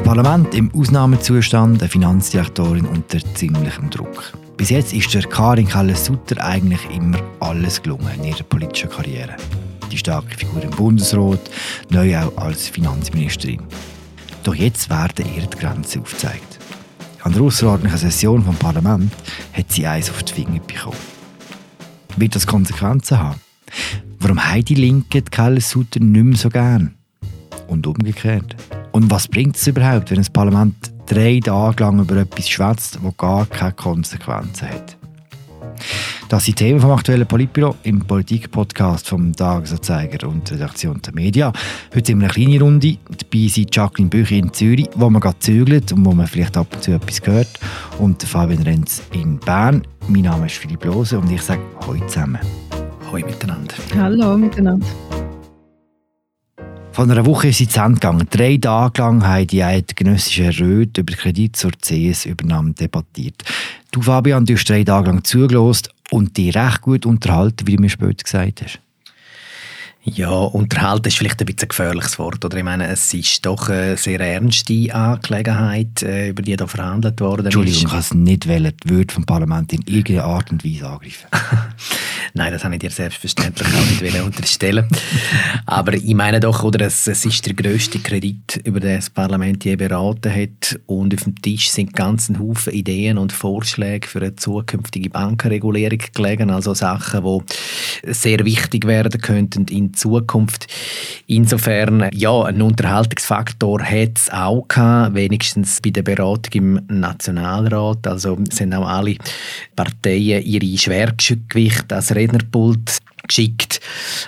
Das Parlament im Ausnahmezustand, eine Finanzdirektorin unter ziemlichem Druck. Bis jetzt ist der Karin Keller-Sutter eigentlich immer alles gelungen in ihrer politischen Karriere. Die starke Figur im Bundesrat, neu auch als Finanzministerin. Doch jetzt werden ihr die Grenzen aufgezeigt. An der außerordentlichen Session vom Parlament hat sie eins auf die Finger bekommen. Wird das Konsequenzen haben? Warum haben die Linken die Keller-Sutter nicht mehr so gern? Und umgekehrt. Und was bringt es überhaupt, wenn das Parlament drei Tage lang über etwas schwätzt, das gar keine Konsequenzen hat? Das sind Themen vom aktuellen Politbüro im Politik-Podcast vom Tagesanzeiger und Redaktion der Media. Heute sind wir eine kleine Runde. Dabei sind Jacqueline Büchi in Zürich, wo man gerade zügelt und wo man vielleicht ab und zu etwas hört. Und Fabian Renz in Bern. Mein Name ist Philipp Lose und ich sage Hallo zusammen. Hallo miteinander. Hallo miteinander. Von einer Woche ist sie zu Ende gegangen. Drei Tage lang haben die eidgenössische Röth über Kredit zur CS-Übernahme debattiert. Du, Fabian, du hast drei Tage lang zugelost und dich recht gut unterhalten, wie du mir später gesagt hast. Ja, unterhalten ist vielleicht ein bisschen ein gefährliches Wort. Oder ich meine, es ist doch eine sehr ernste Angelegenheit, äh, über die da verhandelt worden Entschuldigung, ich kann es nicht wollen, die Würde vom Parlament in irgendeiner Art und Weise angreifen. Nein, das habe ich dir selbstverständlich auch nicht unterstellen Aber ich meine doch, oder, es, es ist der grösste Kredit, über den das Parlament je beraten hat. Und auf dem Tisch sind ganz Haufen Ideen und Vorschläge für eine zukünftige Bankenregulierung gelegen. Also Sachen, die sehr wichtig werden könnten in Zukunft. Insofern, ja, ein Unterhaltungsfaktor hat es auch gehabt, wenigstens bei der Beratung im Nationalrat. Also sind auch alle Parteien ihre Schwergewichte als Rednerpult geschickt.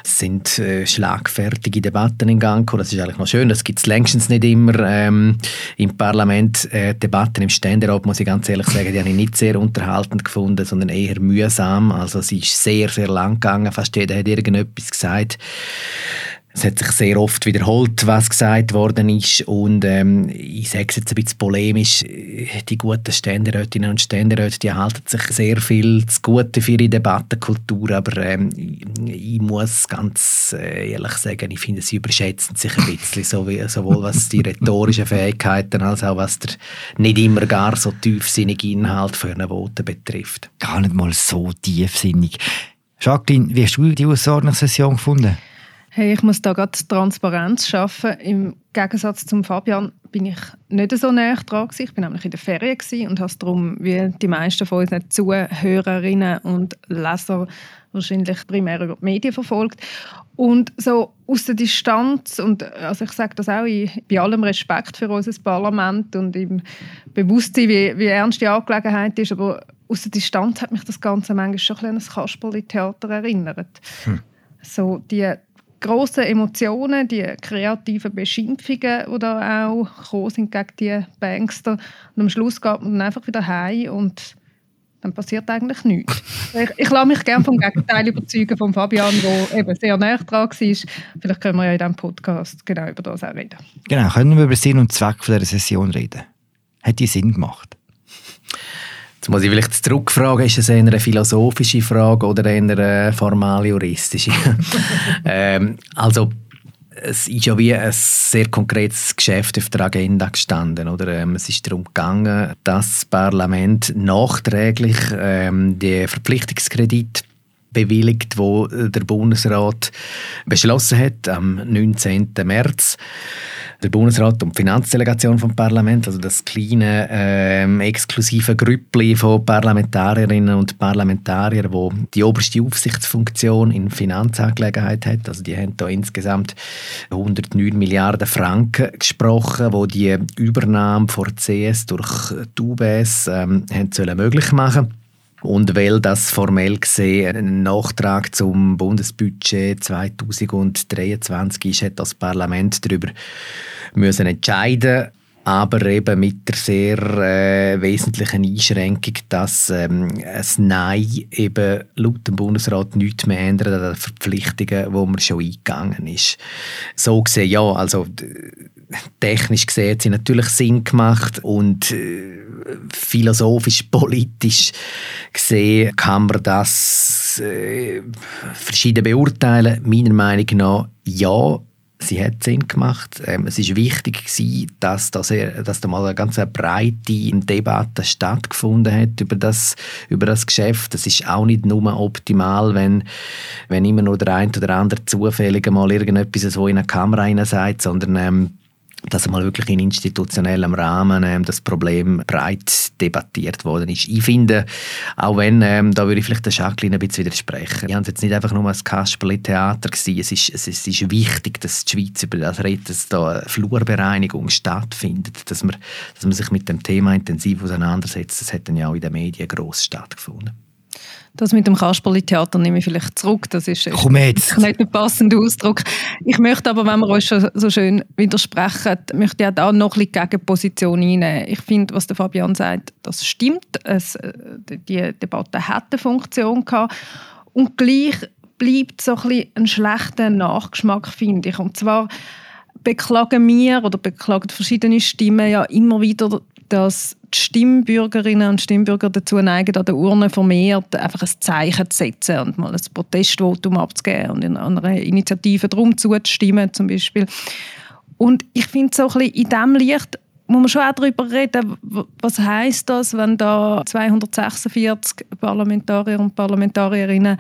Es sind äh, schlagfertige Debatten in Gang gekommen. Das ist eigentlich noch schön. Das gibt es längstens nicht immer ähm, im Parlament. Äh, Debatten im Ständerat, muss ich ganz ehrlich sagen, die habe ich nicht sehr unterhaltend gefunden, sondern eher mühsam. Also es ist sehr, sehr lang gegangen. Fast jeder hat irgendetwas gesagt. Es hat sich sehr oft wiederholt, was gesagt worden ist. Und ähm, ich sage es jetzt ein bisschen polemisch, die guten Ständerätinnen und Ständeräte, die halten sich sehr viel zu Gute für ihre Debattenkultur. Aber ähm, ich muss ganz äh, ehrlich sagen, ich finde, sie überschätzen sich ein bisschen, sowohl was die rhetorischen Fähigkeiten als auch was der nicht immer gar so tiefsinnige Inhalt für eine Vote betrifft. Gar nicht mal so tiefsinnig. Jacqueline, wie hast du die Aussordnungssession gefunden? Hey, ich muss da gerade Transparenz schaffen. Im Gegensatz zum Fabian bin ich nicht so näher dran gewesen. Ich bin nämlich in der Ferien und habe es darum, wie die meisten von unseren Zuhörerinnen und Leser wahrscheinlich primär über die Medien verfolgt. Und so aus der Distanz, und also ich sage das auch in, bei allem Respekt für unser Parlament und im Bewusstsein, wie, wie ernst die Angelegenheit ist, aber aus der Distanz hat mich das Ganze manchmal schon ein, ein Kasperli-Theater erinnert. Hm. So die grossen Emotionen, die kreativen Beschimpfungen, die da auch gekommen sind gegen die Bankster. Und am Schluss geht man dann einfach wieder heim und dann passiert eigentlich nichts. Ich, ich lasse mich gerne vom Gegenteil überzeugen von Fabian, der eben sehr näher dran war. Vielleicht können wir ja in diesem Podcast genau über das auch reden. Genau, können wir über Sinn und Zweck dieser Session reden? Hat die Sinn gemacht? Jetzt muss ich vielleicht zurückfragen, ist es eher eine philosophische Frage oder eher eine formal-juristische? ähm, also, es ist ja wie ein sehr konkretes Geschäft auf der Agenda gestanden. Oder? Ähm, es ist darum gegangen, dass das Parlament nachträglich ähm, den Verpflichtungskredit bewilligt, wo der Bundesrat beschlossen hat am 19. März der Bundesrat und die Finanzdelegation vom Parlament, also das kleine ähm, exklusive Grüppli von Parlamentarierinnen und Parlamentariern, wo die oberste Aufsichtsfunktion in Finanzangelegenheit hat. Also die haben da insgesamt 109 Milliarden Franken gesprochen, wo die Übernahme von CS durch die UBS ähm, haben sollen möglich machen und weil das formell gesehen ein Nachtrag zum Bundesbudget 2023 ist, hat das Parlament darüber müssen entscheiden aber eben mit der sehr äh, wesentlichen Einschränkung, dass ähm, ein Nein eben laut dem Bundesrat nichts mehr ändert an den Verpflichtungen, wo man schon eingegangen ist. So gesehen, ja, also technisch gesehen hat sie natürlich Sinn gemacht und äh, philosophisch, politisch gesehen kann man das äh, verschieden beurteilen. Meiner Meinung nach ja, Sie hat Sinn gemacht. Ähm, es ist wichtig gewesen, dass, dass, er, dass da mal eine ganz breite Debatte stattgefunden hat über das, über das Geschäft. Es ist auch nicht nur optimal, wenn, wenn immer nur der eine oder andere zufällig mal irgendetwas so in eine Kamera sagt, sondern ähm, dass mal wirklich in institutionellem Rahmen ähm, das Problem breit debattiert worden ist. Ich finde, auch wenn, ähm, da würde ich vielleicht der Jacqueline ein bisschen widersprechen, ich habe jetzt nicht einfach nur ein Kasperli-Theater gewesen, es ist, es, es ist wichtig, dass die Schweiz über das redet, dass da Flurbereinigung stattfindet, dass man, dass man sich mit dem Thema intensiv auseinandersetzt. Das hat dann ja auch in den Medien gross stattgefunden. Das mit dem Kasperli-Theater nehme ich vielleicht zurück. Das ist, Komm jetzt. nicht der passende Ausdruck. Ich möchte aber, wenn wir uns schon so schön widersprechen, möchte ich auch da noch ein bisschen Gegenposition einnehmen. Ich finde, was der Fabian sagt, das stimmt. Es, äh, die Debatte hat eine Funktion gehabt. Und gleich bleibt so ein, bisschen ein schlechter Nachgeschmack, finde ich. Und zwar beklagen wir oder beklagen verschiedene Stimmen ja immer wieder dass die Stimmbürgerinnen und Stimmbürger dazu neigen, an der Urne vermehrt einfach ein Zeichen zu setzen und mal ein Protestvotum abzugeben und in einer Initiative darum zuzustimmen zum Beispiel. Und ich finde so in diesem Licht muss man schon auch darüber reden, was heißt das, wenn da 246 Parlamentarier und Parlamentarierinnen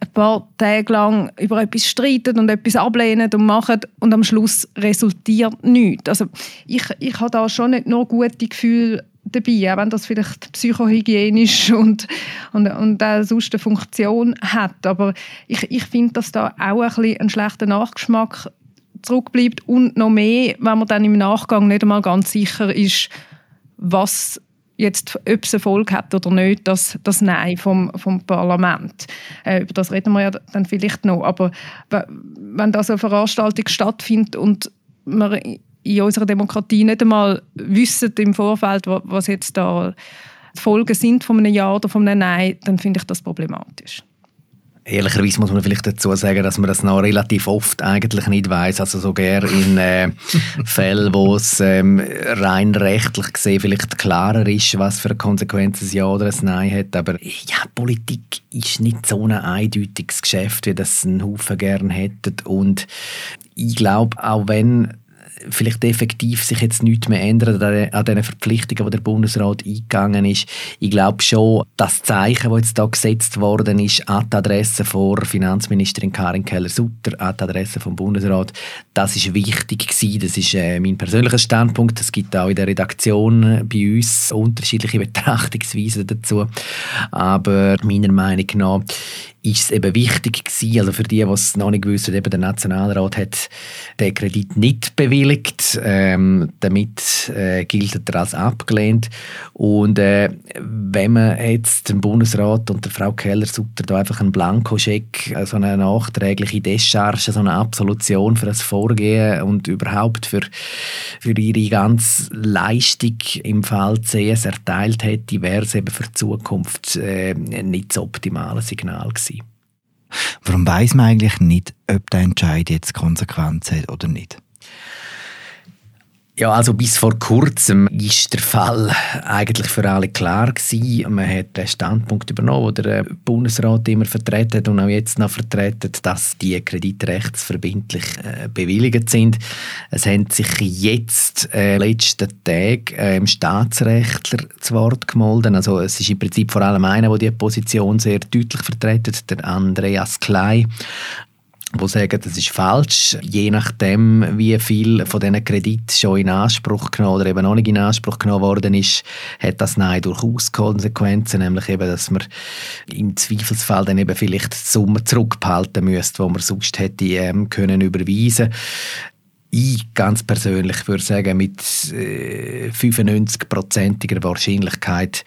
ein paar Tage lang über etwas streiten und etwas ablehnen und machen und am Schluss resultiert nichts. Also ich, ich habe da schon nicht nur gute Gefühle dabei, auch wenn das vielleicht psychohygienisch und, und, und auch sonst eine Funktion hat. Aber ich, ich finde, dass da auch ein, bisschen ein schlechter Nachgeschmack zurückbleibt und noch mehr, wenn man dann im Nachgang nicht einmal ganz sicher ist, was jetzt, ob es Erfolg hat oder nicht, das, das Nein vom, vom Parlament. Äh, über das reden wir ja dann vielleicht noch. Aber wenn da so eine Veranstaltung stattfindet und wir in unserer Demokratie nicht einmal wissen im Vorfeld, was jetzt da die Folgen sind von einem Ja oder von einem Nein, dann finde ich das problematisch. Ehrlicherweise muss man vielleicht dazu sagen, dass man das noch relativ oft eigentlich nicht weiß. Also sogar in äh, Fällen, wo es ähm, rein rechtlich gesehen vielleicht klarer ist, was für Konsequenzen ein Ja oder ein Nein hat. Aber ja, Politik ist nicht so ein eindeutiges Geschäft, wie das ein Haufen gern hätten. Und ich glaube, auch wenn vielleicht effektiv sich jetzt nichts mehr ändern an den Verpflichtungen, die der Bundesrat eingegangen ist. Ich glaube schon, das Zeichen, das jetzt da gesetzt worden ist, an die Adresse von Finanzministerin Karin Keller-Sutter, an die Adresse vom Bundesrat, das ist wichtig gewesen. Das ist äh, mein persönlicher Standpunkt. Es gibt auch in der Redaktion äh, bei uns unterschiedliche Betrachtungsweisen dazu. Aber meiner Meinung nach ist es eben wichtig gewesen, also für die, die es noch nicht wissen, eben der Nationalrat hat den Kredit nicht bewilligt, ähm, damit äh, gilt er als abgelehnt und äh, wenn man jetzt dem Bundesrat und der Frau Keller-Sutter da einfach einen Blankoscheck, äh, so eine nachträgliche Descharge, so eine Absolution für das Vorgehen und überhaupt für, für ihre ganze Leistung im Fall CS erteilt hätte, wäre es eben für die Zukunft äh, nicht das optimale Signal gewesen. Warum weiß man eigentlich nicht, ob der Entscheid jetzt Konsequenzen hat oder nicht? Ja, also bis vor kurzem ist der Fall eigentlich für alle klar gewesen. Man hat den Standpunkt übernommen, den der Bundesrat immer vertreten und auch jetzt noch vertreten, dass die Kredite rechtsverbindlich äh, bewilligt sind. Es haben sich jetzt äh, letzten Tag äh, im Staatsrechtler zu Wort gemeldet. Also es ist im Prinzip vor allem einer, der diese Position sehr deutlich vertritt, der Andreas Klei wo sagen, das ist falsch, je nachdem, wie viel von diesen Krediten schon in Anspruch genommen oder eben noch nicht in Anspruch genommen worden ist, hat das Nein durchaus Konsequenzen, nämlich eben, dass man im Zweifelsfall dann eben vielleicht die Summe zurückbehalten müsste, die man sonst hätte ähm, können überweisen ich ganz persönlich würde sagen, mit äh, 95-prozentiger Wahrscheinlichkeit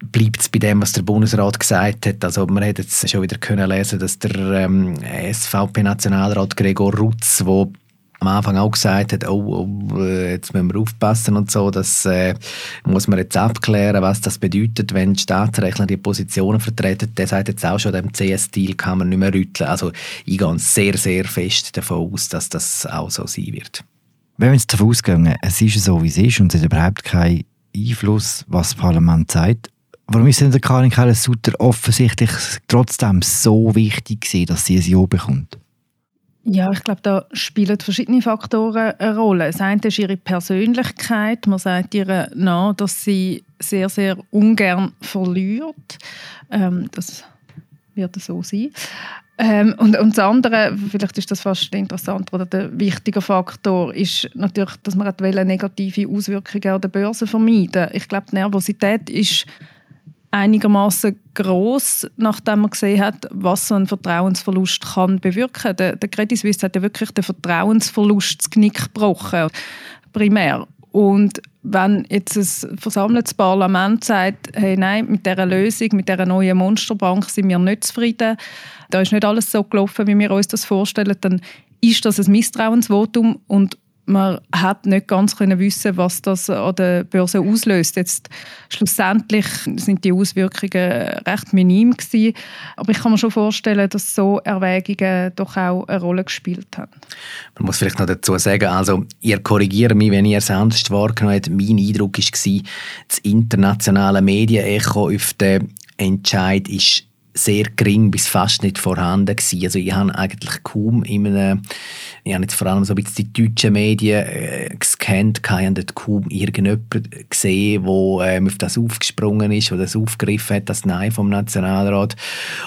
bleibt es bei dem, was der Bundesrat gesagt hat. Also man hat jetzt schon wieder können lesen, dass der ähm, SVP-Nationalrat Gregor Rutz, wo am Anfang auch gesagt hat, oh, oh, äh, jetzt müssen wir aufpassen und so, das äh, muss man jetzt abklären, was das bedeutet, wenn die Staatsrechtler die Positionen vertreten. Der sagt jetzt auch schon, dem CS-Deal kann man nicht mehr rütteln. Also ich gehe sehr, sehr fest davon aus, dass das auch so sein wird. Wenn wir jetzt davon ausgehen, es ist so, wie es ist und es hat überhaupt keinen Einfluss, was das Parlament sagt, Warum ist denn der Karin Keller-Sutter offensichtlich trotzdem so wichtig gewesen, dass sie ein Ja bekommt? Ja, ich glaube, da spielen verschiedene Faktoren eine Rolle. Das eine ist ihre Persönlichkeit. Man sagt ihr nach, dass sie sehr, sehr ungern verliert. Ähm, das wird so sein. Ähm, und, und das andere, vielleicht ist das fast interessant, oder der wichtige Faktor ist natürlich, dass man negative Auswirkungen an der Börse vermeiden Ich glaube, die Nervosität ist einigermaßen groß, nachdem man gesehen hat, was so ein Vertrauensverlust kann bewirken. Der, der Credit Suisse hat ja wirklich den Vertrauensverlust das Knick gebrochen, primär. Und wenn jetzt ein versammeltes Parlament sagt, hey, nein, mit dieser Lösung, mit dieser neuen Monsterbank sind wir nicht zufrieden, da ist nicht alles so gelaufen, wie wir uns das vorstellen, dann ist das ein Misstrauensvotum und man hat nicht ganz können wissen, was das an der Börse auslöst. Jetzt schlussendlich sind die Auswirkungen recht minim gewesen, aber ich kann mir schon vorstellen, dass so Erwägungen doch auch eine Rolle gespielt haben. Man muss vielleicht noch dazu sagen, also ihr korrigiert mich, wenn ihr es anders wahrgenommen habt. Mein Eindruck war, das internationale Medienecho auf den Entscheid ist sehr gering bis fast nicht vorhanden gewesen. Also ich habe eigentlich kaum in einem, ich habe jetzt vor allem so ein bisschen die deutschen Medien äh, gescannt, ich habe kaum irgendjemanden gesehen, der ähm, auf das aufgesprungen ist oder das aufgegriffen hat, das Nein vom Nationalrat.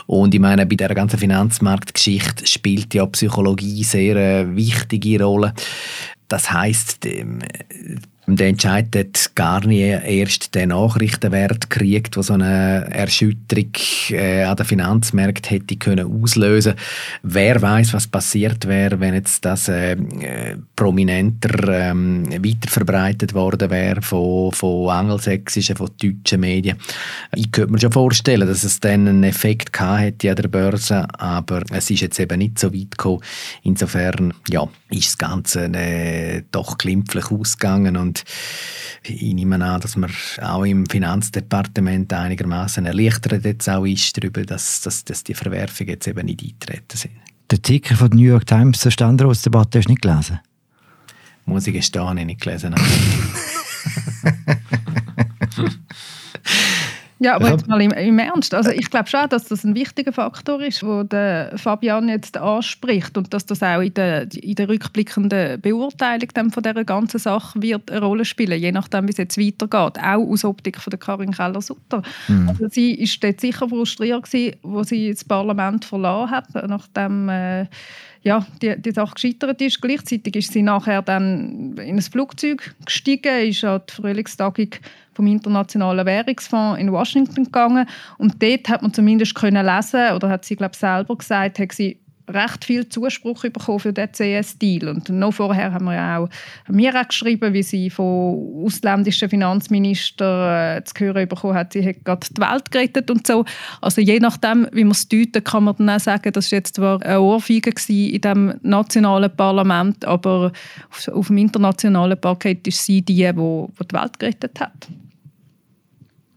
Und ich meine, bei dieser ganzen Finanzmarktgeschichte spielt ja Psychologie sehr äh, wichtige Rolle. Das heißt, der Entscheid hat gar nie erst den Nachrichtenwert gekriegt, der so eine Erschütterung äh, an den Finanzmärkten hätte können auslösen Wer weiß, was passiert wäre, wenn jetzt das äh, prominenter ähm, weiterverbreitet worden wäre von, von angelsächsischen, von deutschen Medien. Ich könnte mir schon vorstellen, dass es dann einen Effekt gehabt hätte an der Börse, aber es ist jetzt eben nicht so weit gekommen. Insofern, ja, ist das Ganze äh, doch glimpflich ausgegangen und und ich nehme an, dass man auch im Finanzdepartement einigermaßen erleichtert jetzt auch ist darüber, dass, dass, dass die Verwerfungen jetzt eben nicht eintreten sind. Der Artikel von der New York Times zur Standortsdebatte hast du nicht gelesen? Muss ich gestehen, ich nicht gelesen. Ja, aber jetzt mal im, im, Ernst. Also ich glaube schon, dass das ein wichtiger Faktor ist, wo der Fabian jetzt anspricht und dass das auch in der, in der rückblickenden Beurteilung dann von dieser ganzen Sache wird eine Rolle spielen, je nachdem, wie es jetzt weitergeht. Auch aus Optik von der Karin Keller-Sutter. Mhm. Also sie war dort sicher frustriert gewesen, wo sie das Parlament verloren hat, nachdem äh, ja, die, die Sache gescheitert ist. Gleichzeitig ist sie nachher dann in ein Flugzeug gestiegen, ist an die Frühlingstagung vom Internationalen Währungsfonds in Washington gegangen. Und dort hat man zumindest können lesen oder hat sie glaube selber gesagt, hat sie recht viel Zuspruch bekommen für den CS-Deal. Und noch vorher haben wir auch, haben wir auch geschrieben, wie sie von ausländischen Finanzministern äh, zu hören bekommen hat, sie hat gerade die Welt gerettet und so. Also je nachdem, wie man es deuten, kann man dann auch sagen, das war jetzt zwar eine Ohrfeige in dem nationalen Parlament, aber auf, auf dem internationalen Parkett ist sie die, die, die die Welt gerettet hat.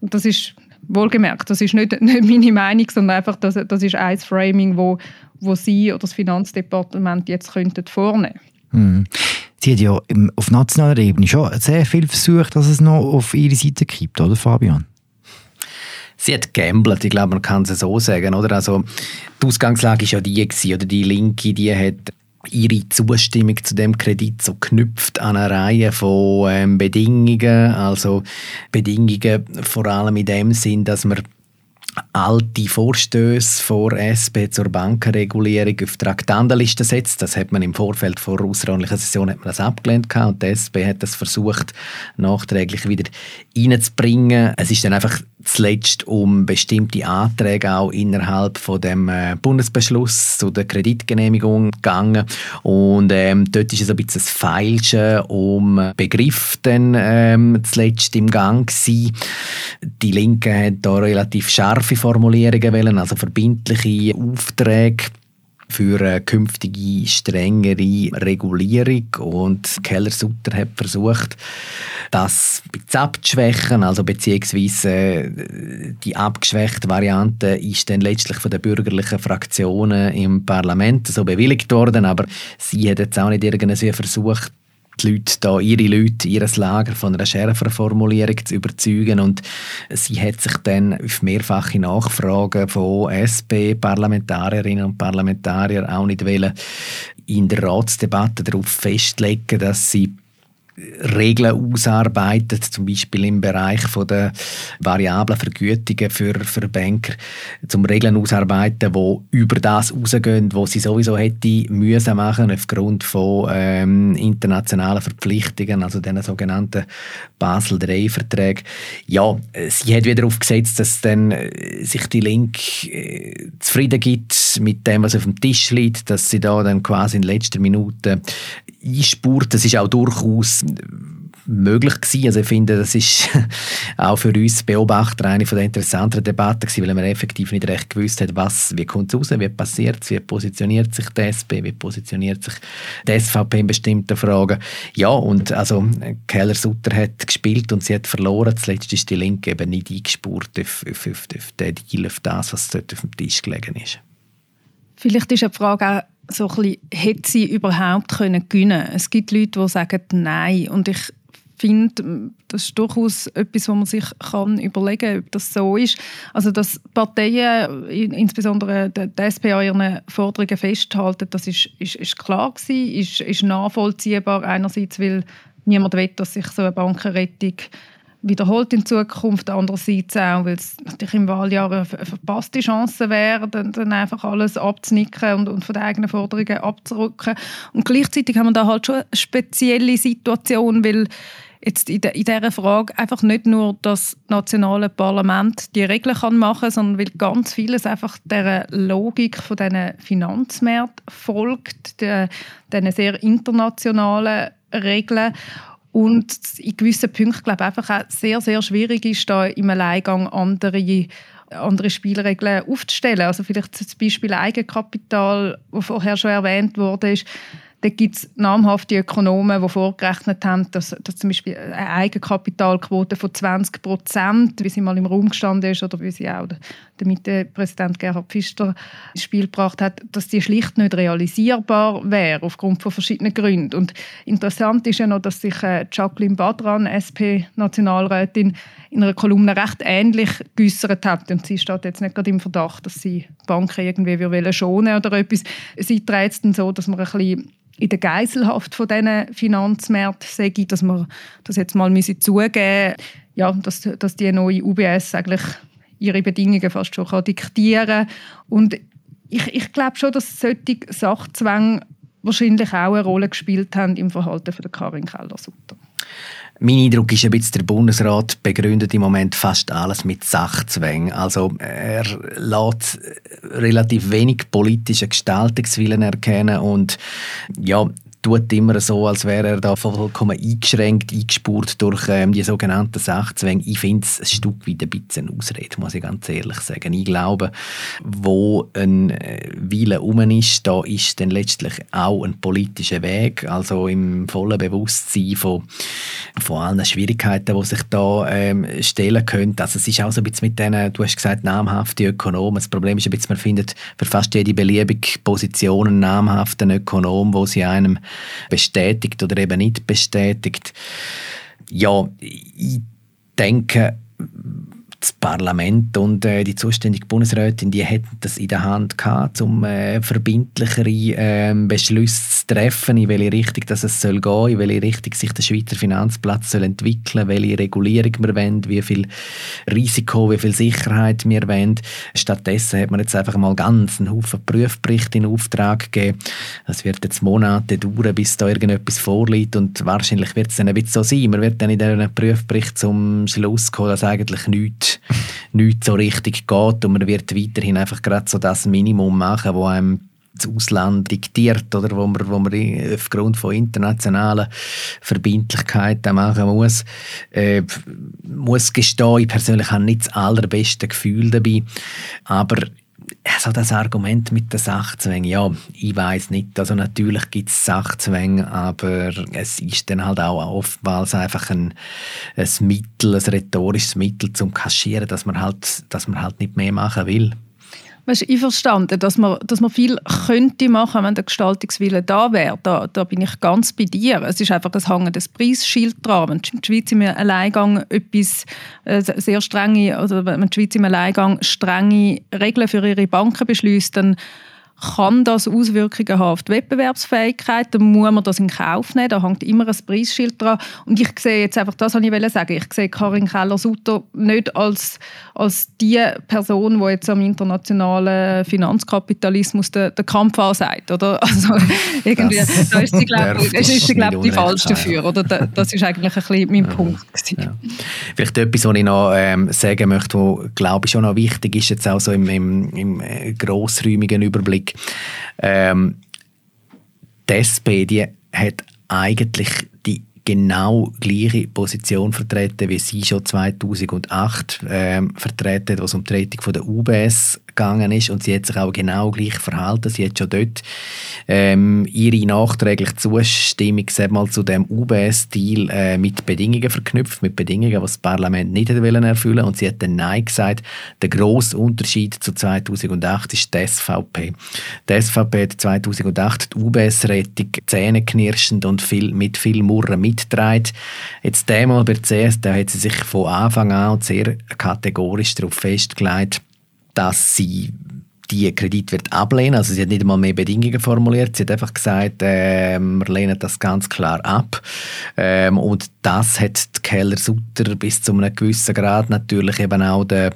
Und das ist wohlgemerkt, das ist nicht, nicht meine Meinung, sondern einfach, das, das ist ein Framing, wo, wo Sie oder das Finanzdepartement jetzt könnten vornehmen hm. Sie hat ja auf nationaler Ebene schon sehr viel versucht, dass es noch auf ihre Seite gibt, oder Fabian? Sie hat gambelt, ich glaube, man kann es so sagen, oder? Also, die Ausgangslage war ja die, gewesen, oder die Linke, die hat ihre Zustimmung zu dem Kredit so knüpft an eine Reihe von ähm, Bedingungen, also Bedingungen vor allem in dem Sinn, dass man alte Vorstöße vor SP zur Bankenregulierung auf die Traktandenliste setzt. Das hat man im Vorfeld vor der außerordentlichen Session hat man das abgelehnt gehabt und die SP hat das versucht nachträglich wieder reinzubringen. Es ist dann einfach zuletzt um bestimmte Anträge auch innerhalb von dem äh, Bundesbeschluss zu der Kreditgenehmigung gegangen und ähm, dort ist es ein bisschen das Falsche um Begriff dann ähm, zuletzt im Gang gewesen. Die Linke hat da relativ scharfe Formulierungen wählen, also verbindliche Aufträge für eine künftige strengere Regulierung und Keller-Sutter hat versucht, das abzuschwächen, also beziehungsweise äh, die abgeschwächte Variante ist dann letztlich von den bürgerlichen Fraktionen im Parlament so bewilligt worden, aber sie hat jetzt auch nicht irgendwie versucht, die Leute da, ihre Leute, ihr Lager von einer schärferen Formulierung zu überzeugen und sie hat sich dann auf mehrfache Nachfragen von SP-Parlamentarierinnen und Parlamentariern auch nicht wollen in der Ratsdebatte darauf festlegen, dass sie Regeln ausarbeitet, zum Beispiel im Bereich von der variablen Vergütungen für, für Banker, zum Regeln ausarbeiten, wo über das rausgehen, wo sie sowieso hätte müssen machen aufgrund von ähm, internationalen Verpflichtungen, also den sogenannten Basel III Verträgen. Ja, sie hat wieder aufgesetzt, dass dann äh, sich die Link äh, zufrieden gibt mit dem, was auf dem Tisch liegt, dass sie da dann quasi in letzter Minute einspurt. Das ist auch durchaus möglich gewesen. Also ich finde, das ist auch für uns Beobachter eine von der interessanteren Debatten gewesen, weil man effektiv nicht recht gewusst hat, was, wie kommt es raus, wie passiert es, wie positioniert sich die SP, wie positioniert sich die SVP in bestimmten Fragen. Ja, und also Keller-Sutter hat gespielt und sie hat verloren. Zuletzt ist die Linke eben nicht eingespurt auf, auf, auf, auf den Deal, auf das, was dort auf dem Tisch gelegen ist. Vielleicht ist eine Frage auch so ein bisschen, hätte sie überhaupt können gewinnen Es gibt Leute, die sagen Nein. Und ich finde, das ist durchaus etwas, was man sich kann überlegen kann, ob das so ist. Also, dass Parteien, insbesondere die SP, an ihren Forderungen festhalten, das ist, ist, ist klar gewesen, ist, ist nachvollziehbar. Einerseits, weil niemand will, dass sich so eine Bankenrettung wiederholt in Zukunft. Andererseits auch, weil es natürlich im Wahljahr eine verpasste Chance wäre, dann, dann einfach alles abzunicken und, und, von den eigenen Forderungen abzurücken. Und gleichzeitig haben wir da halt schon eine spezielle Situation, weil jetzt in, de, in dieser Frage einfach nicht nur das nationale Parlament die Regeln kann machen, sondern weil ganz vieles einfach der Logik von diesen Finanzmärkten folgt, diesen sehr internationalen Regeln und in gewissen Punkten glaube ich, einfach auch sehr, sehr schwierig ist, da im Alleingang andere andere Spielregeln aufzustellen. Also vielleicht das Beispiel Eigenkapital, das vorher schon erwähnt wurde, ist, da gibt es namhafte Ökonomen, die vorgerechnet haben, dass, dass zum Beispiel eine Eigenkapitalquote von 20 Prozent, wie sie mal im Raum gestanden ist oder wie sie auch Mitte-Präsident Gerhard Pfister ins Spiel gebracht hat, dass die schlicht nicht realisierbar wäre, aufgrund von verschiedenen Gründen. Und interessant ist ja noch, dass sich äh, Jacqueline Badran, SP-Nationalrätin, in einer Kolumne recht ähnlich geäußert hat. Und sie steht jetzt nicht gerade im Verdacht, dass sie Banken irgendwie schonen oder etwas. Sie trägt es dann so, dass man ein bisschen in der Geiselhaft von diesen Finanzmärkten sage dass man das jetzt mal zugeben ja, dass, dass die neue UBS eigentlich ihre Bedingungen fast schon kann diktieren kann. Und ich, ich glaube schon, dass solche Sachzwänge wahrscheinlich auch eine Rolle gespielt haben im Verhalten von Karin Keller-Sutter. Mein Eindruck ist ein bisschen, der Bundesrat begründet im Moment fast alles mit Sachzwängen. Also er lässt relativ wenig politischen Gestaltungswillen erkennen und ja, tut immer so, als wäre er da vollkommen eingeschränkt, eingespurt durch ähm, die sogenannten Sachzwänge. Ich finde es ein Stück weit ein bisschen eine Ausrede, muss ich ganz ehrlich sagen. Ich glaube, wo ein äh, Wille um ist, da ist dann letztlich auch ein politischer Weg, also im vollen Bewusstsein von, von allen Schwierigkeiten, die sich da ähm, stellen können. Also es ist auch so ein bisschen mit denen, du hast gesagt, namhafte Ökonomen. Das Problem ist ein bisschen, man findet für fast jede beliebige Position einen namhaften Ökonom, wo sie einem bestätigt oder eben nicht bestätigt. Ja, ich denke, das Parlament und äh, die zuständige Bundesrätin, die hätten das in der Hand gehabt, um äh, verbindlichere äh, Beschlüsse zu treffen, in welche Richtung dass es soll gehen, in welche Richtung sich der Schweizer Finanzplatz soll entwickeln, welche Regulierung wir wollen, wie viel Risiko, wie viel Sicherheit wir wollen. Stattdessen hat man jetzt einfach mal ganz einen Haufen Prüfberichte in Auftrag gegeben. Das wird jetzt Monate dauern, bis da irgendetwas vorliegt und wahrscheinlich wird es dann ein bisschen so sein. Man wird dann in diesen Prüfbericht zum Schluss kommen, dass eigentlich nichts nichts, so richtig geht und man wird weiterhin einfach gerade so das Minimum machen, wo einem das Ausland diktiert oder wo man, wo man aufgrund von internationalen Verbindlichkeiten machen muss. Äh, muss gestehen, ich persönlich habe nicht das allerbeste Gefühl dabei, aber also das Argument mit den Sachzwängen, ja, ich weiß nicht. Also natürlich gibt es Sachzwänge, aber es ist dann halt auch oftmals einfach ein, ein Mittel, ein rhetorisches Mittel zum Kaschieren, dass man halt, dass man halt nicht mehr machen will. Weißt, ich verstanden, dass man, dass man viel könnte machen, wenn der Gestaltungswille da wäre. Da, da bin ich ganz bei dir. Es ist einfach ein hängendes Preisschild dran. Wenn die Schweiz im Alleingang etwas äh, sehr strenge, also wenn die Schweiz im Alleingang strenge Regeln für ihre Banken beschließt, dann kann das Auswirkungen haben auf die Wettbewerbsfähigkeit, dann muss man das in Kauf nehmen, da hängt immer ein Preisschild dran. Und ich sehe jetzt einfach, das wollte ich sagen, ich sehe Karin Keller-Sutter nicht als, als die Person, die jetzt am internationalen Finanzkapitalismus den, den Kampf ansagt, oder? Also irgendwie, das da ist sie, glaube ich, glaub, die falsche dafür, oder? Das ist eigentlich ein bisschen mein Punkt. Ja. Vielleicht etwas, was ich noch ähm, sagen möchte, was, glaube ich, schon noch wichtig ist, jetzt auch so im, im, im äh, grossräumigen Überblick. Ähm, die SP, die hat eigentlich die genau gleiche Position vertreten, wie sie schon 2008 ähm, vertreten, was um die Rettung der UBS gegangen ist und sie hat sich auch genau gleich verhalten. Sie hat schon dort ähm, ihre nachträgliche Zustimmung mal, zu dem UBS-Deal äh, mit Bedingungen verknüpft, mit Bedingungen, die das Parlament nicht erfüllen wollte und sie hat dann Nein gesagt. Der grosse Unterschied zu 2008 ist die SVP. Die SVP hat 2008 die UBS-Rettung zähneknirschend und viel, mit viel Murren mitgetragen. Jetzt einmal bei der CS, da hat sie sich von Anfang an sehr kategorisch darauf festgelegt, dass sie die Kredit wird ablehnen. Also sie hat nicht einmal mehr Bedingungen formuliert. Sie hat einfach gesagt, äh, wir lehnen das ganz klar ab. Ähm, und das hat die Keller Sutter bis zu einem gewissen Grad natürlich eben auch der,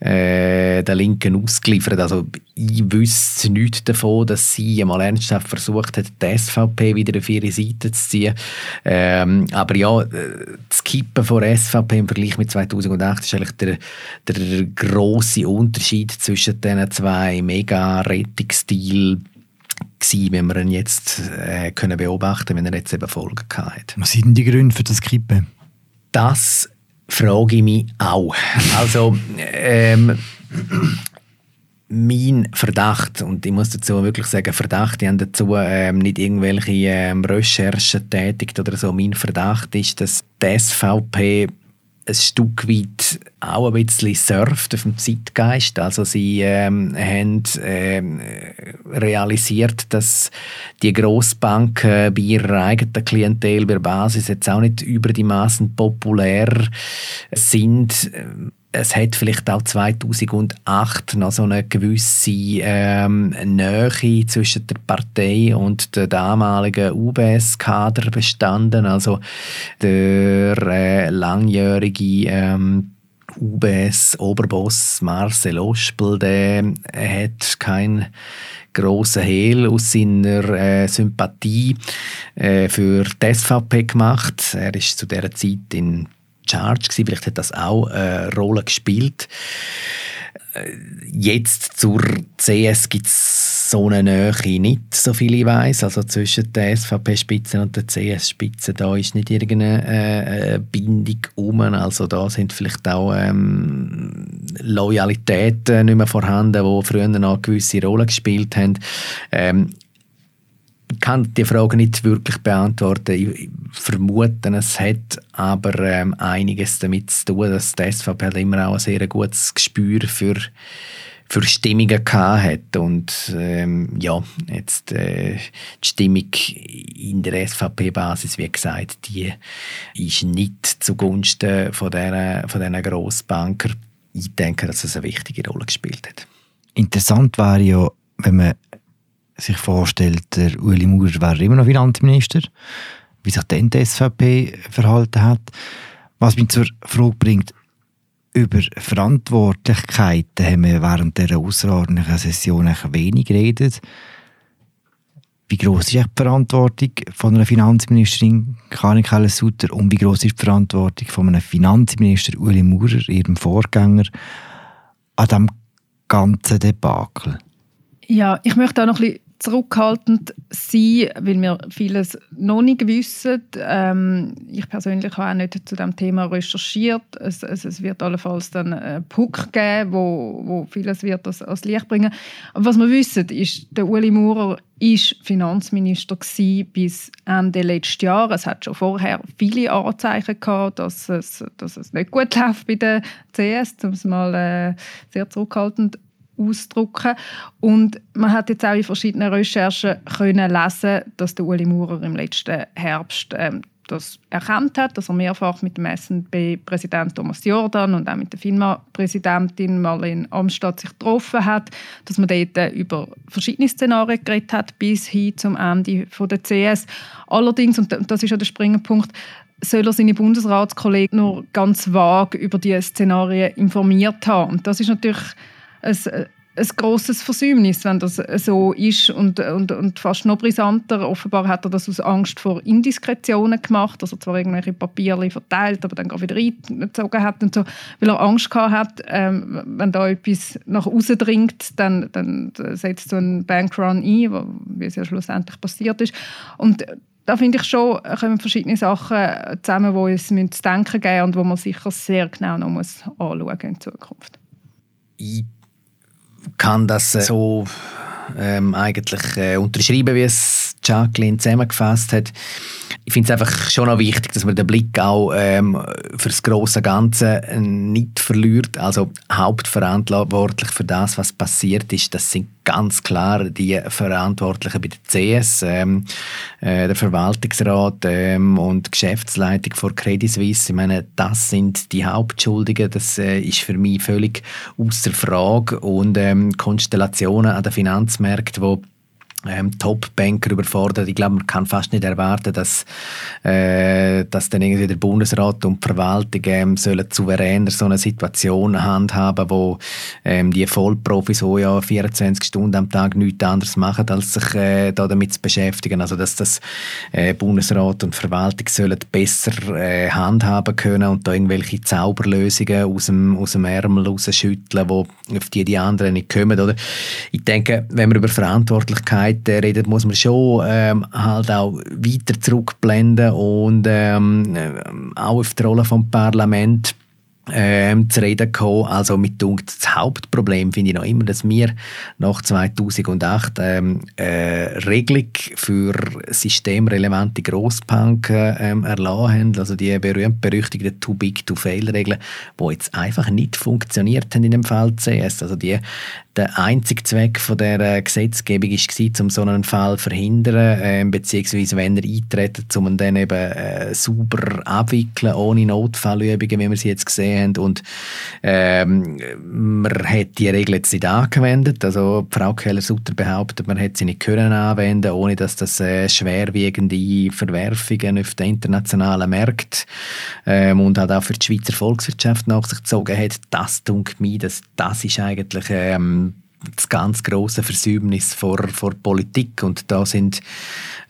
äh, der Linken ausgeliefert. Also ich wüsste nichts davon, dass sie einmal ernsthaft versucht hat, die SVP wieder auf ihre Seite zu ziehen. Ähm, aber ja, das Kippen von der SVP im Vergleich mit 2008 ist eigentlich der, der grosse Unterschied zwischen diesen zwei Mega-Rettungsstil gewesen, wenn wir ihn jetzt äh, können beobachten wenn er jetzt eben Folgen hat. Was sind denn die Gründe für das Kippen? Das frage ich mich auch. Also, ähm, mein Verdacht, und ich muss dazu wirklich sagen, Verdacht, ich habe dazu ähm, nicht irgendwelche ähm, Recherchen tätigt oder so. Mein Verdacht ist, dass die SVP ein Stück weit auch ein bisschen surft auf dem Zeitgeist. Also sie ähm, haben ähm, realisiert, dass die Grossbanken bei ihrer eigenen Klientel, bei der Basis jetzt auch nicht über die Maßen populär sind es hat vielleicht auch 2008 noch so eine gewisse ähm, Nähe zwischen der Partei und der damaligen UBS-Kader bestanden. Also der äh, langjährige ähm, UBS-Oberboss Marcel Ospel, der hat kein grossen Hehl aus seiner äh, Sympathie äh, für die SVP gemacht. Er ist zu der Zeit in Charge gewesen. Vielleicht hat das auch eine Rolle gespielt. Äh, jetzt zur CS gibt es so eine Nähe nicht, so viel ich weiß. Also zwischen der SVP-Spitze und der CS-Spitze, da ist nicht irgendeine äh, Bindung um. Also da sind vielleicht auch ähm, Loyalitäten nicht mehr vorhanden, die früher eine gewisse Rolle gespielt haben. Ähm, kann die Frage nicht wirklich beantworten. Ich vermute, es hat aber ähm, einiges damit zu tun, dass die SVP halt immer auch ein sehr gutes Gespür für, für Stimmungen hat und ähm, ja, jetzt äh, die Stimmung in der SVP-Basis, wie gesagt, die ist nicht zugunsten von diesen von diesen Grossbanker. Ich denke, dass es eine wichtige Rolle gespielt hat. Interessant wäre ja, wenn man sich vorstellt, der Ueli Maurer wäre immer noch Finanzminister, wie sich dann die SVP verhalten hat. Was mich zur Frage bringt, über Verantwortlichkeiten haben wir während dieser außerordentlichen Session wenig geredet. Wie groß ist die Verantwortung von einer Finanzministerin Karin Keller-Sutter und wie groß ist die Verantwortung von einem Finanzminister Ueli Maurer, ihrem Vorgänger, an diesem ganzen Debakel? Ja, ich möchte auch noch ein bisschen zurückhaltend sein, weil wir vieles noch nicht wissen. Ähm, ich persönlich habe auch nicht zu dem Thema recherchiert. Es, es, es wird allenfalls dann einen Puck geben, wo, wo vieles wird als, als Licht bringen. Aber was wir wissen, ist, der Uli Maurer ist Finanzminister bis Ende letzten Jahres. Es hat schon vorher viele Anzeichen gehabt, dass es, dass es nicht gut läuft bei der CS, um es mal äh, sehr zurückhaltend ausdrücken. Und man hat jetzt auch in verschiedenen Recherchen können lesen, dass der Uli Maurer im letzten Herbst ähm, das erkannt hat, dass er mehrfach mit dem SNB-Präsident Thomas Jordan und auch mit der FINMA-Präsidentin Marlene Amstadt sich getroffen hat, dass man dort über verschiedene Szenarien geredet hat, bis hin zum Ende der CS. Allerdings, und das ist ja der springende Punkt, soll er seine Bundesratskollegen nur ganz vage über diese Szenarien informiert haben. Und das ist natürlich ein, ein grosses Versäumnis, wenn das so ist und, und, und fast noch brisanter. Offenbar hat er das aus Angst vor Indiskretionen gemacht, dass er zwar irgendwelche Papiere verteilt, aber dann auch wieder eingezogen hat und so, weil er Angst gehabt hat, ähm, wenn da etwas nach außen dringt, dann, dann setzt so ein Bankrun ein, wie es ja schlussendlich passiert ist. Und da finde ich schon, kommen verschiedene Sachen zusammen, die uns zu denken geben und wo man sicher sehr genau noch muss anschauen in Zukunft. Ich kann das äh, so ähm, eigentlich äh, unterschreiben, wie es Jacqueline zusammengefasst hat. Ich finde es einfach schon auch wichtig, dass man den Blick auch ähm, für das große Ganze nicht verliert. Also hauptverantwortlich für das, was passiert ist, das sind ganz klar die Verantwortlichen bei der CS, ähm, äh, der Verwaltungsrat ähm, und Geschäftsleitung von Credit Suisse. Ich meine, das sind die Hauptschuldigen. Das äh, ist für mich völlig außer Frage. Und ähm, Konstellationen an den Finanzmärkten, die ähm, Top-Banker überfordert. Ich glaube, man kann fast nicht erwarten, dass, äh, dass dann irgendwie der Bundesrat und die Verwaltung ähm, sollen souveräner so eine Situation handhaben, wo ähm, die Vollprofis, die ja 24 Stunden am Tag nichts anderes machen, als sich äh, da damit zu beschäftigen. Also, dass das äh, Bundesrat und Verwaltung sollen besser äh, handhaben können und da irgendwelche Zauberlösungen aus dem, aus dem Ärmel rausschütteln, wo auf die die anderen nicht kommen. Oder? Ich denke, wenn wir über Verantwortlichkeit Seite redet, muss man schon ähm, halt auch weiter zurückblenden und ähm, äh, auch auf die Rolle vom Parlament ähm, zu reden gekommen. Also mit das Hauptproblem finde ich noch immer, dass wir nach 2008 ähm, äh, Regelung für systemrelevante Grossbanken ähm, erlassen haben, also die berühmt-berüchtigten Too-Big-to-Fail-Regeln, die jetzt einfach nicht funktioniert haben in dem Fall CS. Also die, der einzige Zweck von der Gesetzgebung war, um so einen Fall zu verhindern, äh, beziehungsweise wenn er eintritt, um ihn dann eben äh, sauber abwickeln, ohne Notfallübungen, wie wir sie jetzt gesehen haben. Und ähm, man hat die Regel jetzt nicht angewendet. Also Frau Keller-Sutter behauptet, man hätte sie nicht können anwenden, ohne dass das äh, schwerwiegende Verwerfungen auf den internationalen Märkten ähm, und halt auch für die Schweizer Volkswirtschaft nach sich gezogen hat. Das tut mir, dass das ist eigentlich ähm, das ganz große Versäumnis vor, vor Politik und da sind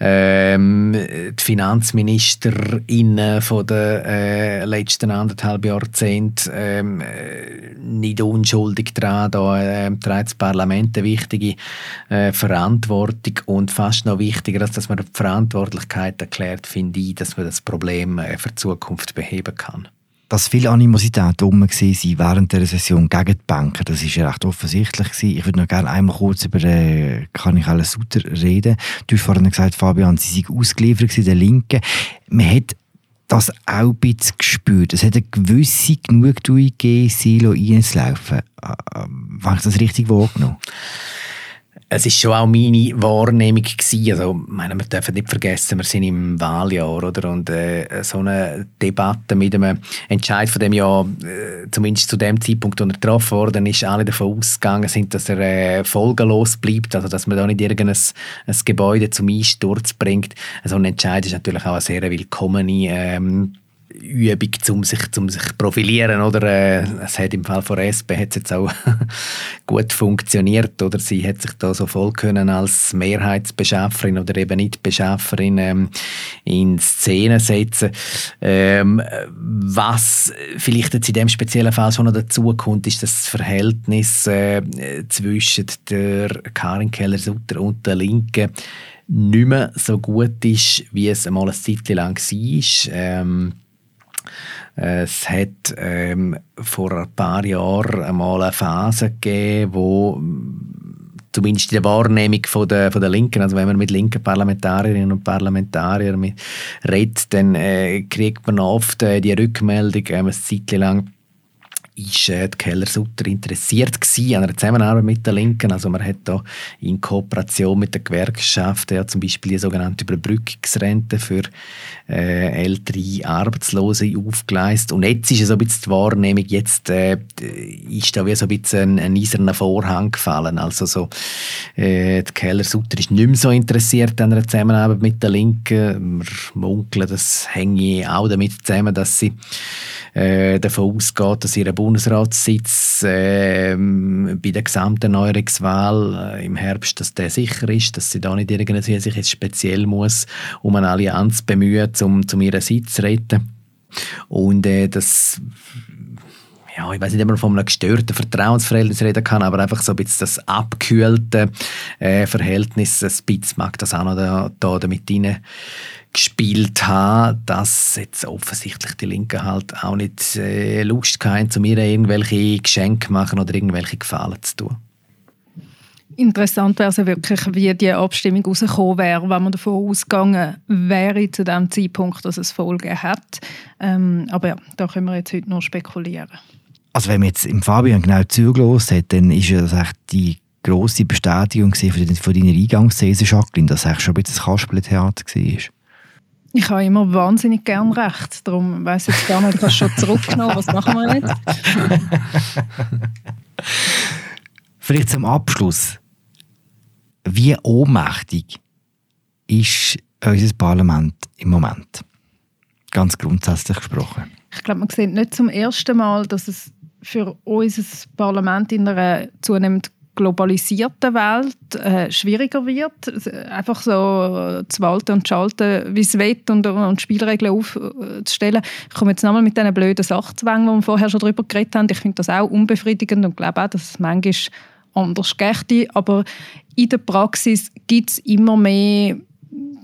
ähm, die FinanzministerInnen von den äh, letzten anderthalb Jahrzehnten ähm, äh, nicht unschuldig daran. Da äh, trägt das Parlament eine wichtige äh, Verantwortung und fast noch wichtiger, als dass man die Verantwortlichkeit erklärt, finde ich, dass man das Problem äh, für die Zukunft beheben kann dass viel Animosität rum war während der Session gegen die Banken. Das ist ja recht offensichtlich gewesen. Ich würde noch gerne einmal kurz über äh, kann ich alles Sutter reden. Du hast vorhin gesagt, Fabian, sie sind ausgeliefert in der Linken. Man hat das auch ein bisschen gespürt. Es hat eine gewisse Genugtuung gegeben, Silo einzulaufen. Äh, äh, habe ich das richtig wahrgenommen? Es ist schon auch meine Wahrnehmung gewesen. Also, meine, wir dürfen nicht vergessen, wir sind im Wahljahr, oder? Und äh, so eine Debatte mit einem Entscheid von dem Jahr, äh, zumindest zu dem Zeitpunkt, wo er getroffen wurde, ist alle davon ausgegangen sind, dass er äh, folgenlos bleibt, also dass man da nicht irgendein ein Gebäude zum Einsturz bringt. So ein Entscheid ist natürlich auch eine sehr willkommene ähm, Übung, um sich, um sich profilieren, oder? Äh, es hat im Fall von SP hat es jetzt auch gut funktioniert, oder? Sie hat sich da so voll können als Mehrheitsbeschafferin oder eben nicht Beschafferin ähm, in Szene setzen. Ähm, was vielleicht jetzt in dem speziellen Fall schon noch dazu kommt, ist das Verhältnis äh, zwischen der Karin Keller-Sutter und der Linken nicht mehr so gut ist, wie es einmal eine Zeit lang war. Ähm, es hat ähm, vor ein paar Jahren einmal eine Phase gegeben, wo zumindest in der Wahrnehmung von der, von der Linken, also wenn man mit linken Parlamentarierinnen und Parlamentariern redet, dann äh, kriegt man oft äh, die Rückmeldung, äh, eine Zeit lang, ist äh, die Keller Sutter interessiert gewesen an einer Zusammenarbeit mit der Linken. Also man hat da in Kooperation mit den Gewerkschaften ja zum Beispiel die sogenannte Überbrückungsrente für äh, ältere Arbeitslose aufgeleistet. Und jetzt ist es so ein bisschen die Wahrnehmung, jetzt äh, ist da wie so ein bisschen ein, ein eiserner Vorhang gefallen. Also so, äh, die Keller Sutter ist nicht mehr so interessiert an einer Zusammenarbeit mit der Linken. Wir munkeln, das hänge auch damit zusammen, dass sie äh, davon ausgeht, dass ihr Bundesratssitz äh, bei der gesamten Neuerungswahl äh, im Herbst, dass der sicher ist, dass sie da nicht irgendwie sich jetzt speziell muss um eine Allianz bemühen, um, um ihren Sitz zu retten. Und äh, das ja, ich weiß nicht, ob man von einem gestörten Vertrauensverhältnis reden kann, aber einfach so ein bisschen das abgekühlte äh, Verhältnis, ein bisschen mag das auch noch da, da damit rein gespielt haben, dass jetzt offensichtlich die Linken halt auch nicht äh, Lust haben, zu mir irgendwelche Geschenke machen oder irgendwelche Gefallen zu tun. Interessant wäre es wirklich, wie die Abstimmung rausgekommen wäre, wenn man davon ausgegangen wäre zu dem Zeitpunkt, dass es Folgen hat. Ähm, aber ja, da können wir jetzt heute nur spekulieren. Also wenn man jetzt im Fabian genau zugelassen hat, dann ist das echt die grosse Bestätigung von, von deiner Eingangsthese, Jacqueline, dass es schon ein bisschen ein Kasperletheater war. Ich habe immer wahnsinnig gern recht. Darum weiss ich jetzt gar nicht, was schon zurückgenommen. Was machen wir jetzt? Vielleicht zum Abschluss. Wie ohnmächtig ist unser Parlament im Moment? Ganz grundsätzlich gesprochen. Ich glaube, man sieht nicht zum ersten Mal, dass es für unser Parlament in einer zunehmend globalisierten Welt äh, schwieriger wird, einfach so zu walten und zu schalten, wie es will und, und Spielregeln aufzustellen. Ich komme jetzt nochmal mit diesen blöden Sachzwängen, die wir vorher schon darüber geredet haben. Ich finde das auch unbefriedigend und glaube auch, dass es manchmal anders geht. Aber in der Praxis gibt es immer mehr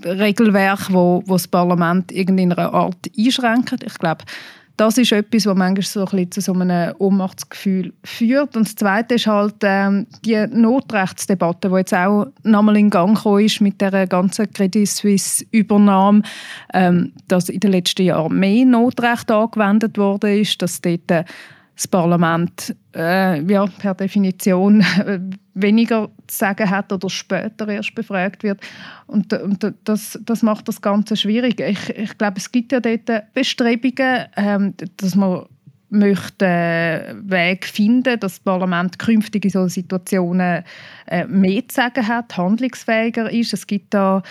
Regelwerke, wo, wo das Parlament in einer Art einschränkt. Ich glaube, das ist etwas, was manchmal so ein bisschen zu so einem Ohnmachtsgefühl führt. Und das Zweite ist halt ähm, die Notrechtsdebatte, die jetzt auch nochmal in Gang gekommen ist mit der ganzen Credit Suisse-Übernahme, ähm, dass in den letzten Jahren mehr Notrecht angewendet wurde, ist, dass dort äh, das Parlament äh, ja, per Definition weniger zu sagen hat oder später erst befragt wird. Und, und das, das macht das Ganze schwierig. Ich, ich glaube, es gibt ja dort Bestrebungen, ähm, dass man möchte einen Weg finden, dass das Parlament künftig in solchen Situationen äh, mehr zu sagen hat, handlungsfähiger ist. Es gibt da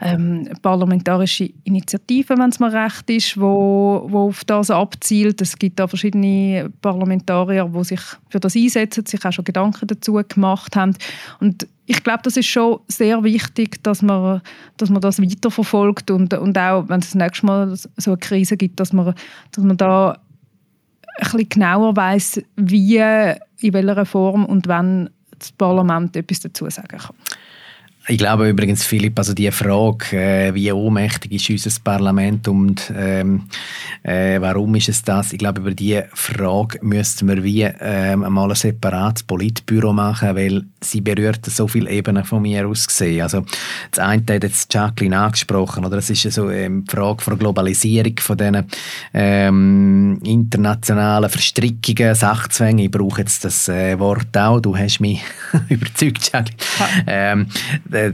ähm, parlamentarische Initiativen, wenn es mir recht ist, wo, wo auf das abzielt. Es gibt da verschiedene Parlamentarier, die sich für das einsetzen, sich auch schon Gedanken dazu gemacht haben. Und ich glaube, das ist schon sehr wichtig, dass man, dass man das weiterverfolgt und, und auch, wenn es das nächste Mal so eine Krise gibt, dass man, dass man da ein bisschen genauer weiß, wie, in welcher Form und wann das Parlament etwas dazu sagen kann. Ich glaube übrigens, Philipp, also die Frage, äh, wie ohnmächtig ist unser Parlament und ähm, äh, warum ist es das? Ich glaube, über diese Frage müssten wir wie ähm, mal ein separates Politbüro machen, weil sie berührt so viele Ebenen von mir aus gesehen. Also das eine hat jetzt Jacqueline angesprochen, oder es ist so ähm, die Frage von Globalisierung von diesen ähm, internationalen Verstrickungen, Sachzwängen. Ich brauche jetzt das äh, Wort auch. Du hast mich überzeugt, Jacqueline. Ähm, äh,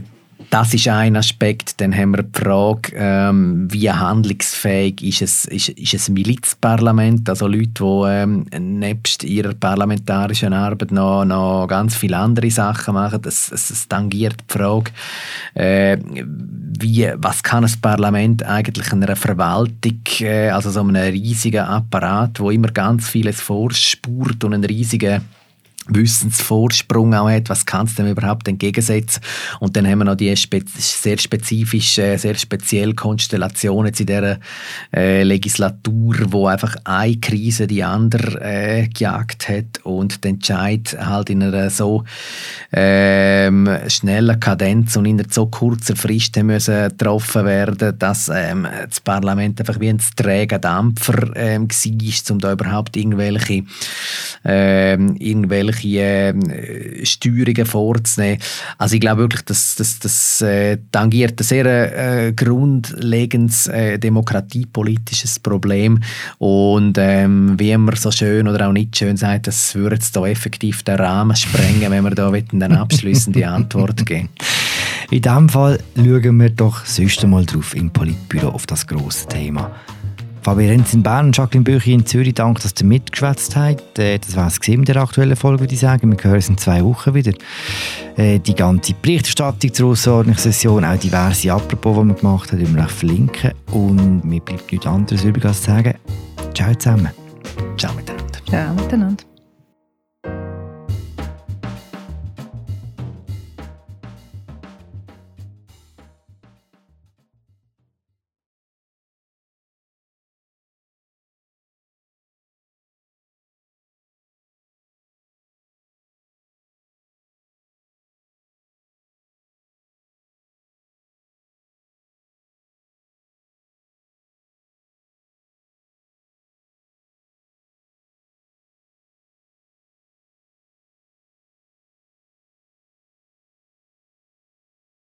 das ist ein Aspekt. Dann haben wir die Frage, ähm, wie handlungsfähig ist es, ist, ist es Milizparlament, also Leute, die ähm, nebst ihrer parlamentarischen Arbeit noch, noch ganz viele andere Sachen machen. Es, es, es tangiert die Frage, äh, wie, was kann ein Parlament eigentlich in einer Verwaltung, äh, also so einem riesigen Apparat, wo immer ganz vieles vorspurt und einen riesigen Wissensvorsprung auch hat, was kann es dem überhaupt entgegensetzen. Und dann haben wir noch die spe sehr spezifische, sehr spezielle Konstellation jetzt in dieser äh, Legislatur, wo einfach eine Krise die andere äh, gejagt hat und der Entscheid halt in einer so ähm, schnellen Kadenz und in einer so kurzer Frist müssen getroffen werden, dass ähm, das Parlament einfach wie ein träger Dampfer ähm, war, um da überhaupt irgendwelche, ähm, irgendwelche irgendwelche äh, Steuerungen vorzunehmen. Also ich glaube wirklich, dass das, das äh, tangiert ein sehr äh, grundlegendes äh, demokratiepolitisches Problem und ähm, wie man so schön oder auch nicht schön sagt, das würde jetzt da effektiv den Rahmen sprengen, wenn wir da eine abschließende Antwort geben. In diesem Fall schauen wir doch sonst einmal drauf im Politbüro auf das grosse Thema. Fabian Renz in Bern und Jacqueline Büchi in Zürich, danke, dass ihr mitgeschwätzt habt. Äh, das war es mit der aktuellen Folge, würde ich sagen. Wir hören uns in zwei Wochen wieder. Äh, die ganze Berichterstattung zur Außerordnungssession, auch diverse Apropos, die wir gemacht haben, wir verlinken. Und mir bleibt nichts anderes übrig als zu sagen, ciao zusammen. Ciao miteinander. Ciao miteinander.